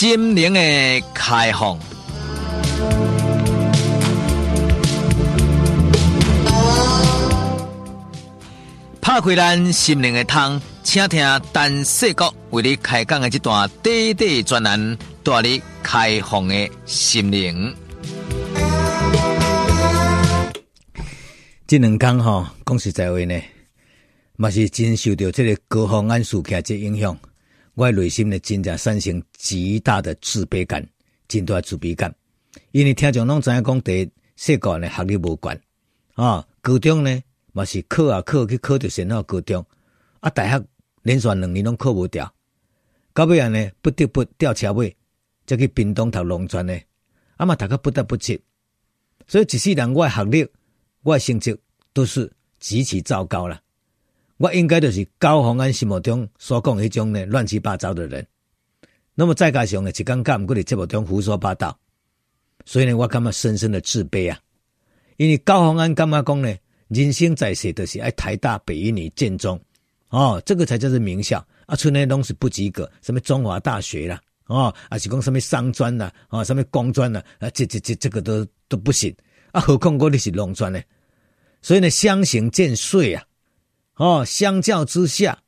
心灵的开放，拍开咱心灵的窗，请听陈世国为你开讲的这段短短专栏，带你开放的心灵。这两天哈，讲实在话呢，嘛是真受到这个高虹安事件这影响。我内心呢，真正产生极大的自卑感，真大自卑感。因为听众拢知影讲，第一世界呢学历无悬。啊，高中呢嘛是考啊考去考到先好高中。啊，大学连续两年拢考无掉，到尾啊呢不得不吊车尾，再去屏东读农专呢，啊嘛大家不得不去，所以一世人我的学历，我的成绩都是极其糟糕了。我应该就是高虹安心目中所讲的迄种呢乱七八糟的人，那么再加上呢，一刚刚过的节目中胡说八道，所以呢，我感觉深深的自卑啊。因为高虹安感觉讲呢，人生在世就是爱台大、北一女、建中，哦，这个才叫做名校。啊，村内拢是不及格，什么中华大学啦，哦，还是讲什么商专啦，啊，什么工专啦，啊，这这这这个都都不行。啊，何况我的是农专呢？所以呢，相形见秽啊。哦，相较之下，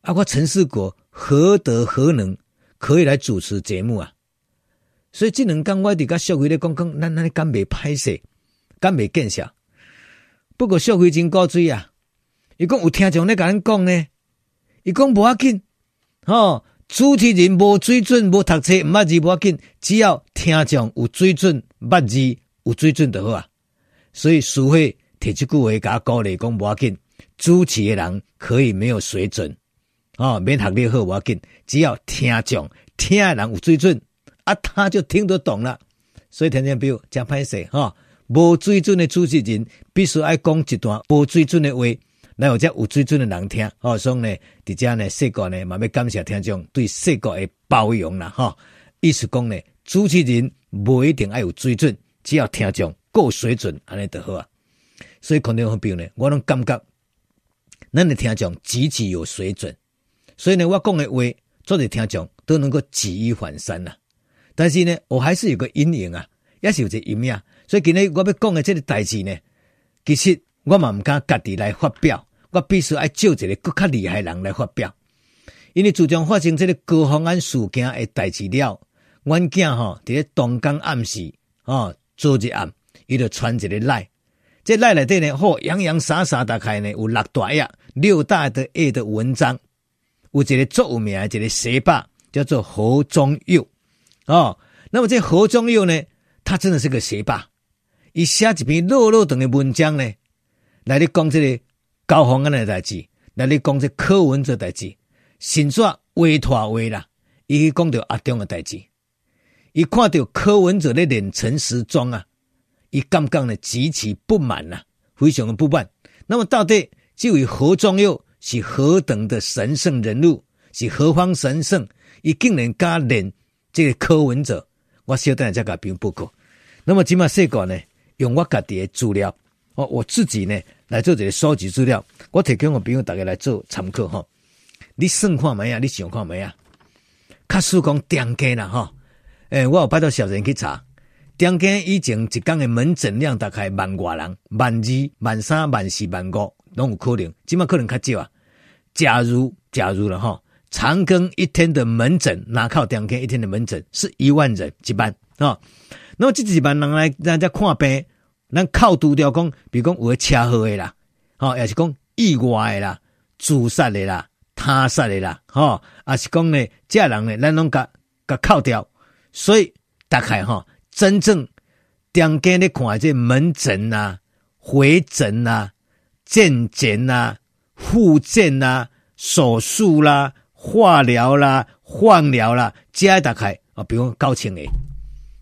啊，我陈世国何德何能可以来主持节目啊？所以这两天我伫甲小辉咧讲讲，咱咱咧敢袂歹势，敢袂见效。不过小辉真古锥啊，伊讲有听众咧甲咱讲呢，伊讲无要紧，哦，主持人无水准，无读册，毋捌字无要紧，只要听众有水准，捌字有水准就好啊。所以苏慧提这句话甲我鼓励讲无要紧。主持人可以没有水准，哦，免学历好我要紧，只要听众听的人有水准，啊，他就听得懂了。所以听听比如讲歹势哈，无水准的主持人必须爱讲一段无水准的话，来有这有水准的人听。哦，所以呢，伫遮呢，世国呢，嘛要感谢听众对世国的包容啦，哈。意思讲呢，主持人不一定爱有水准，只要听众够水准，安尼就好啊。所以肯定很比呢，我拢感觉。咱的听众极其有水准，所以呢，我讲的话，做的听众都能够举一反三呐。但是呢，我还是有个阴影啊，也是有一个阴影。所以今天我要讲的这个代志呢，其实我嘛唔敢家己来发表，我必须爱叫一个更加厉害的人来发表。因为自从发生这个高虹安事件的代志了，阮囝吼伫咧东港暗时哦，昨日暗，伊就传一个赖。这赖内底呢，好洋洋洒洒大概呢，有六大页，六大的页的文章，有一个著名的一个学霸叫做何忠佑哦。那么这何忠佑呢，他真的是个学霸，伊写一篇落落长的文章呢，来你讲这个高虹安的代志，来你讲这柯文哲代志，甚至委托话啦，伊去讲到阿中的代志，伊看到柯文哲咧练陈时中啊。伊感觉呢极其不满呐，非常的不满。那么到底这位何忠佑是何等的神圣人物，是何方神圣？伊竟然加练这个柯文哲，我小等下再甲评报告。那么今麦说过呢，用我家己的资料，哦，我自己呢来做这个收集资料，我提供我朋友大家来做参考哈。你算看没啊？你想看没啊？卡叔讲点计了哈，诶，我有派到小人去查。中间以前一天的门诊量大概万外人，万二、万三、万四、万五，拢有可能。今麦可能较少啊。假如假如了哈，长庚一天的门诊，哪靠中间一天的门诊是一万人一班啊。那么这几万人来人家看病，咱靠拄掉讲，比如讲有车祸的啦，哈，也是讲意外的啦、自杀的啦、他杀的啦，哈，也是讲呢，这人呢，咱拢甲甲靠掉，所以大概哈。真正中间咧看这门诊啊、回诊啊、健检啊、复健啊、手术啦、化疗啦、放疗啦，加大概啊，比如九千个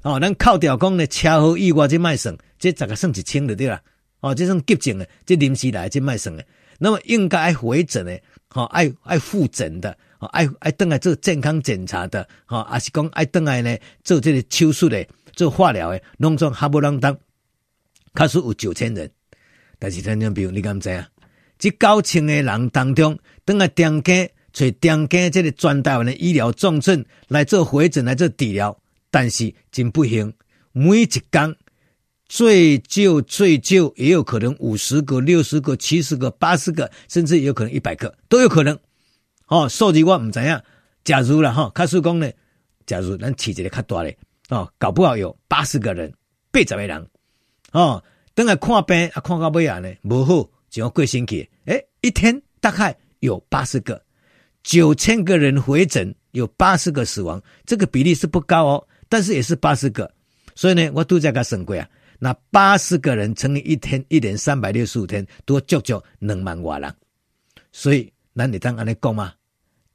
哦，咱扣掉讲咧车祸意外这卖算，这大概算一千就对啦。哦，这种急症的，这临时来这卖算的，那么应该爱回诊的，好爱爱复诊的，好爱爱等来做健康检查的，好还是讲爱等来呢做这个手术的。做化疗的，拢总哈不啷当，卡数有九千人，但是听众朋友，你敢知啊？这九千个人当中，等下中间找中间这个专台湾的医疗重症来做回诊来做治疗，但是真不幸，每一天最少最少也有可能五十个、六十个、七十个、八十个，甚至有可能一百个都有可能。哦，数字我唔知影。假如了哈，卡叔讲呢，假如咱起一个较大嘞，哦，搞不好有八十个人、八十个人，哦，等下看病啊，看到尾啊呢，无好，就要过星期，诶，一天大概有八十个。九千个人回诊，有八十个死亡，这个比例是不高哦，但是也是八十个，所以呢，我都在个省贵啊，那八十个人乘以一天，一年三百六十五天，多足足两万多人，所以咱你当安尼讲嘛，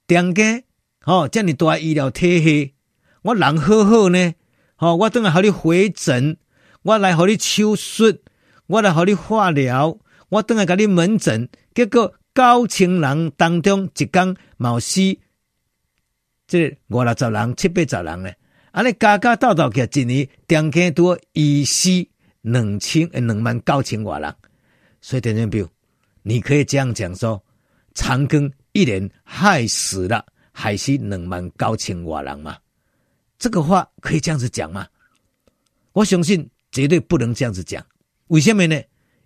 点解？哦，这么大医疗体系，我人好好呢，哦，我等下和你回诊，我来和你手术，我来和你化疗，我等下给你门诊，结果。九千人当中，一天冒死，这五六十人、七八十人呢？安尼加加倒倒起，一年中间多医死两千两万九千多人。所以，田中彪，你可以这样讲说：长庚一年害死了，害死两万九千多人吗？这个话可以这样子讲吗？我相信绝对不能这样子讲。为什么呢？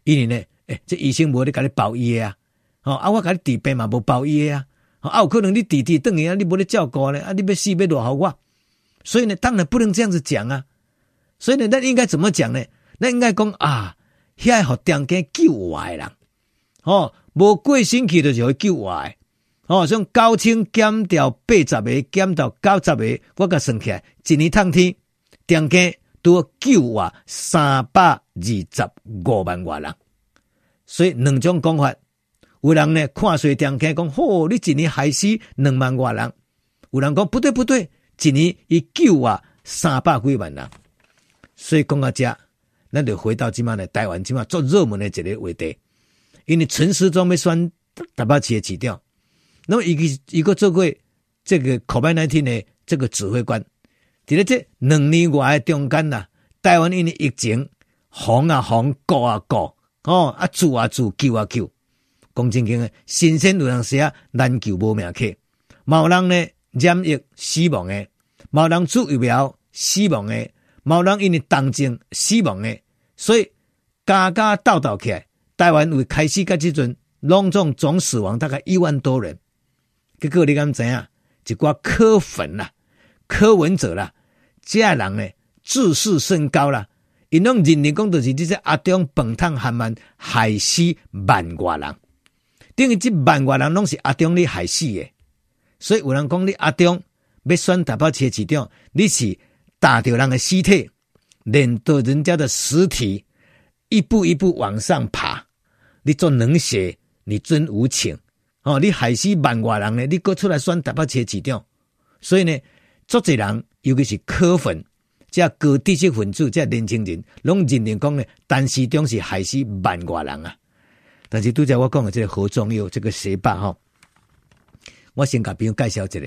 因为呢，诶，这医生无得给你包医啊。哦，啊，我甲你治病嘛，无包医啊，啊，有可能你治治等于啊，你无咧照顾呢，啊，你要死要落好我，所以呢，当然不能这样子讲啊，所以呢，那应该怎么讲呢？那应该讲啊，遐互店家救我的人，哦，无过星期就是会救活的，哦，像九千减掉八十个，减到九十个，我甲算起来，一年通天，店家都救活三百二十五万多人，所以两种讲法。有人呢看衰中间讲，吼、哦，你一年害死两万多人。有人讲不对不对，一年伊救啊三百几万人。所以讲到这，咱就回到今麦呢，台湾今麦做热门的一个话题，因为陈时中要选台北市的市长，那么一个一个做过这个 COVID-19 的这个指挥官，在咧即两年外中间呐，台湾因为疫情，防啊防，过啊过，哦啊住啊住，救啊救。讲真经诶，新鲜有人时啊，难救无命客；冇人呢染疫死亡诶，冇人注疫苗死亡诶，冇人因为动静死亡诶。所以加加倒倒起来，台湾为开始甲即阵拢总总死亡大概一万多人。结果你敢知影？一寡柯粉啦、柯文哲啦，这人呢自视甚高啦，因拢认定讲就是这些阿中饭桶含慢害死万外人。等于这万外人拢是阿中你害死的，所以有人讲你阿中要选台北市市长，你是打掉人的尸体，连到人家的尸体，一步一步往上爬，你做冷血，你真无情哦！你害死万外人呢，你搁出来选台北市市长，所以呢，足侪人，尤其是柯粉，这高知识分子，这年轻人，拢认定讲呢，陈时中是害死万外人啊。但是都在我讲的这个何宗佑这个学霸哈，我先给朋友介绍一下，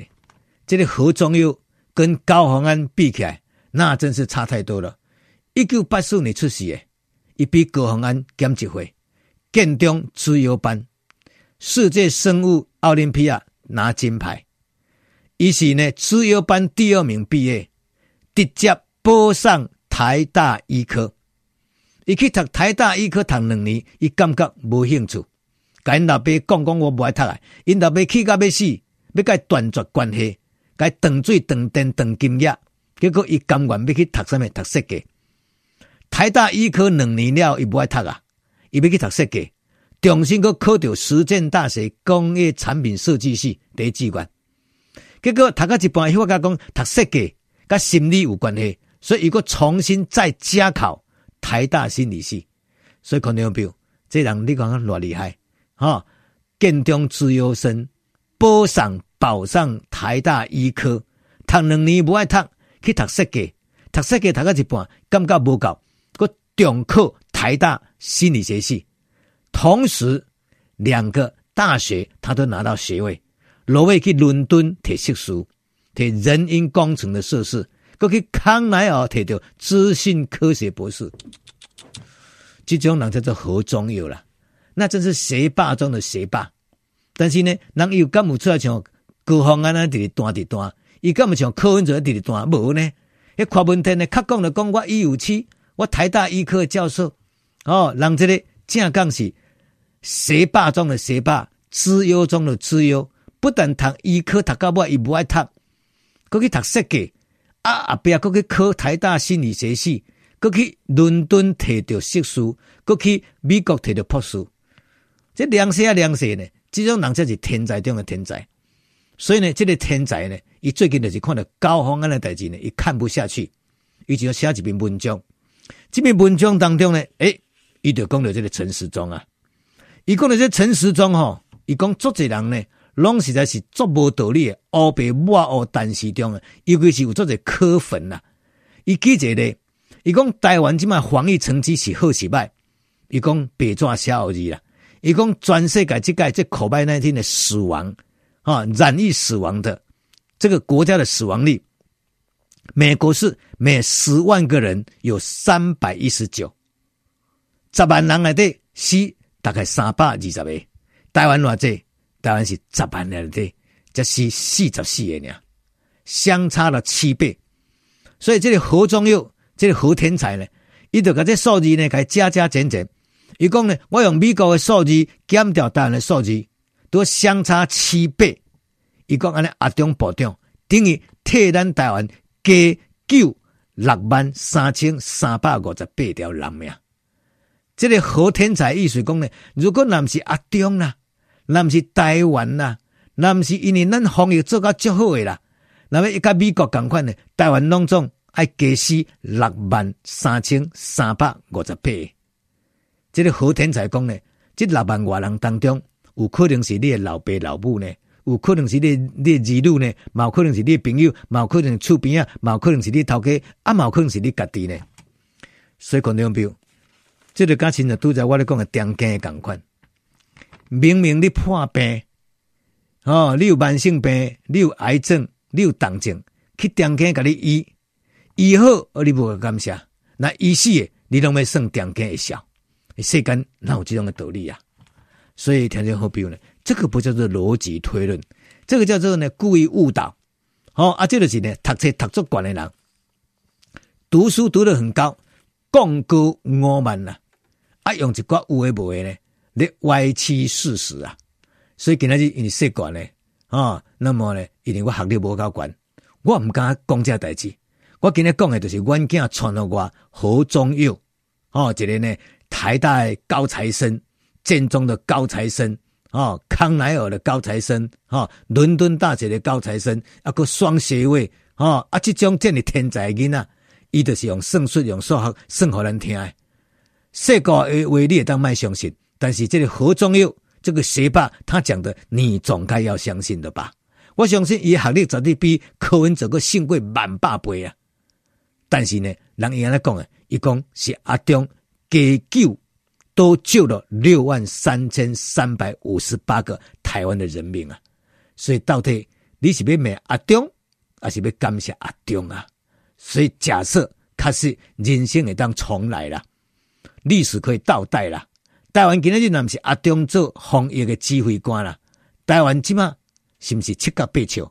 这个何宗佑跟高洪安比起来，那真是差太多了。一九八四年出世的，一比高洪安减一岁，建中自由班，世界生物奥林匹亚拿金牌，伊是呢资优班第二名毕业，直接报上台大医科。伊去读台大医科读两年，伊感觉无兴趣。甲因老爸讲讲，我无爱读啊！因老爸气甲要死，要甲伊断绝关系，甲伊断水断电断金额。结果伊甘愿要去读啥物？读设计。台大医科两年了，伊无爱读啊！伊要去读设计，重新搁考到实践大学工业产品设计系第一志愿。结果读到一半，我甲讲读设计，甲心理有关系，所以伊果重新再加考。台大心理系，所以看到没有？这人你讲偌厉害，哈！建中资优生，报上保上台大医科，读两年不爱读，去读设计，读设计读到一半，感觉无够，搁重考台大心理学系，同时两个大学他都拿到学位，落尾去伦敦摕硕士，摕人因工程的硕士。过去康奈尔提到资讯科学博士，这种人叫做何忠佑了，那真是学霸中的学霸。但是呢，人又干不出来像高虹安那直直断直断，伊干嘛像柯文哲直直断无呢？迄柯文哲呢，较讲的讲我一五七，我台大医科教授，哦，让这个正讲是学霸中的学霸，资优中的资优，不但读医科读到尾，伊不爱读，搁去读设计，啊啊，不要搁去考台大心理学系，搁去伦敦摕到硕士，搁去美国摕到博士，这两些啊两些呢，这种人才是天才中的天才。所以呢，这个天才呢，伊最近就是看到高虹安的代志呢，伊看不下去，伊就要写一篇文章。这篇文章当中呢，诶，伊就讲到这个陈时中啊，伊讲到这陈时中吼，伊讲足侪人呢，拢实在是足无道理的，乌白抹黑陈时中啊，尤其是有足侪科粉呐。伊记者咧，伊讲台湾即卖防疫成绩是好是歹，伊讲白纸写好字啦，伊讲全世界即届这口碑那天的死亡。啊，染疫死亡的这个国家的死亡率，美国是每十万个人有三百一十九，十万人内底死大概三百二十个，台湾偌济，台湾是十万人的，这是四十四个呢，相差了七倍。所以这个何中佑，这个何天才呢，伊就把这数字呢，给加加减减，伊讲呢，我用美国的数字减掉台湾的数字。都相差七倍，伊讲安尼阿中部长等于替咱台湾加救六万三千三百五十八条人命。这个好天才意思讲呢，如果咱毋是阿中啦，咱毋是台湾啦，咱毋是因为咱防疫做甲足好诶啦，那么伊甲美国共款呢，台湾拢总爱加死六万三千三百五十八。这个好天才讲呢，这六万外人当中。有可能是你的老爸老母呢，有可能是你你儿女呢，嘛有可能是你朋友，嘛有可能是厝边啊，嘛有可能是你头家，啊嘛有可能是你家己呢。所以观众朋友，这个感情就拄在我咧讲的中间的共款。明明你破病，哦，你有慢性病，你有癌症，你有重症，去中间给你医，医好而你无感谢，那医死的你拢要算中间的笑，世间哪有这种的道理啊？所以条件好比呢，这个不叫做逻辑推论，这个叫做呢故意误导。哦，啊，这就是呢读册读足惯的人，读书读得很高，贡高傲慢呐，啊，用一寡有诶无诶呢，来歪曲事实啊。所以今仔日因为习惯呢，啊，那么呢，因为我学历无够悬，我毋敢讲这代志。我今日讲诶就是阮囝传互我何中佑，哦，一个呢台大高材生。建中的高材生，哦，康奈尔的高材生，哦，伦敦大学的高材生，啊，个双学位，哦，啊，这种这么天才的囡仔，伊就是用算术、用数学算互咱听的。世界的话你也当卖相信，但是这个何中佑这个学霸，他讲的你总该要相信的吧？我相信伊学历绝对比柯文哲个胜过万百倍啊！但是呢，人伊安尼讲的，伊讲是阿中加救。都救了六万三千三百五十八个台湾的人命啊！所以到底你是要骂阿中，还是要感谢阿中啊？所以假设他是人生会当重来了，历史可以倒带了。台湾今天就那是阿中做防疫的指挥官了。台湾起码是不是七个八笑？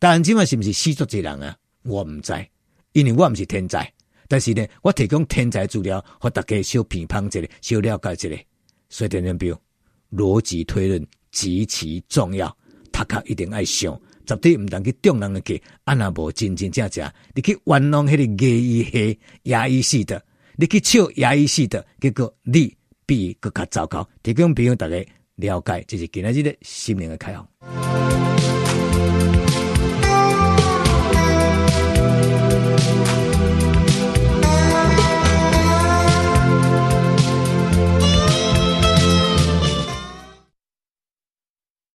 台湾起码是不是死足济人啊？我唔知，因为我唔是天才。但是呢，我提供天才资料，和大家小评判一下，小了解一下。所以点点标，逻辑推论极其重要，读卡一定爱想，绝对唔当去中人的计，安那无真真正正，你去玩弄迄个牙医黑、牙医系的，你去笑牙医系的，结果你比更加糟糕。提供朋友大家了解，这是今日的心灵的开放。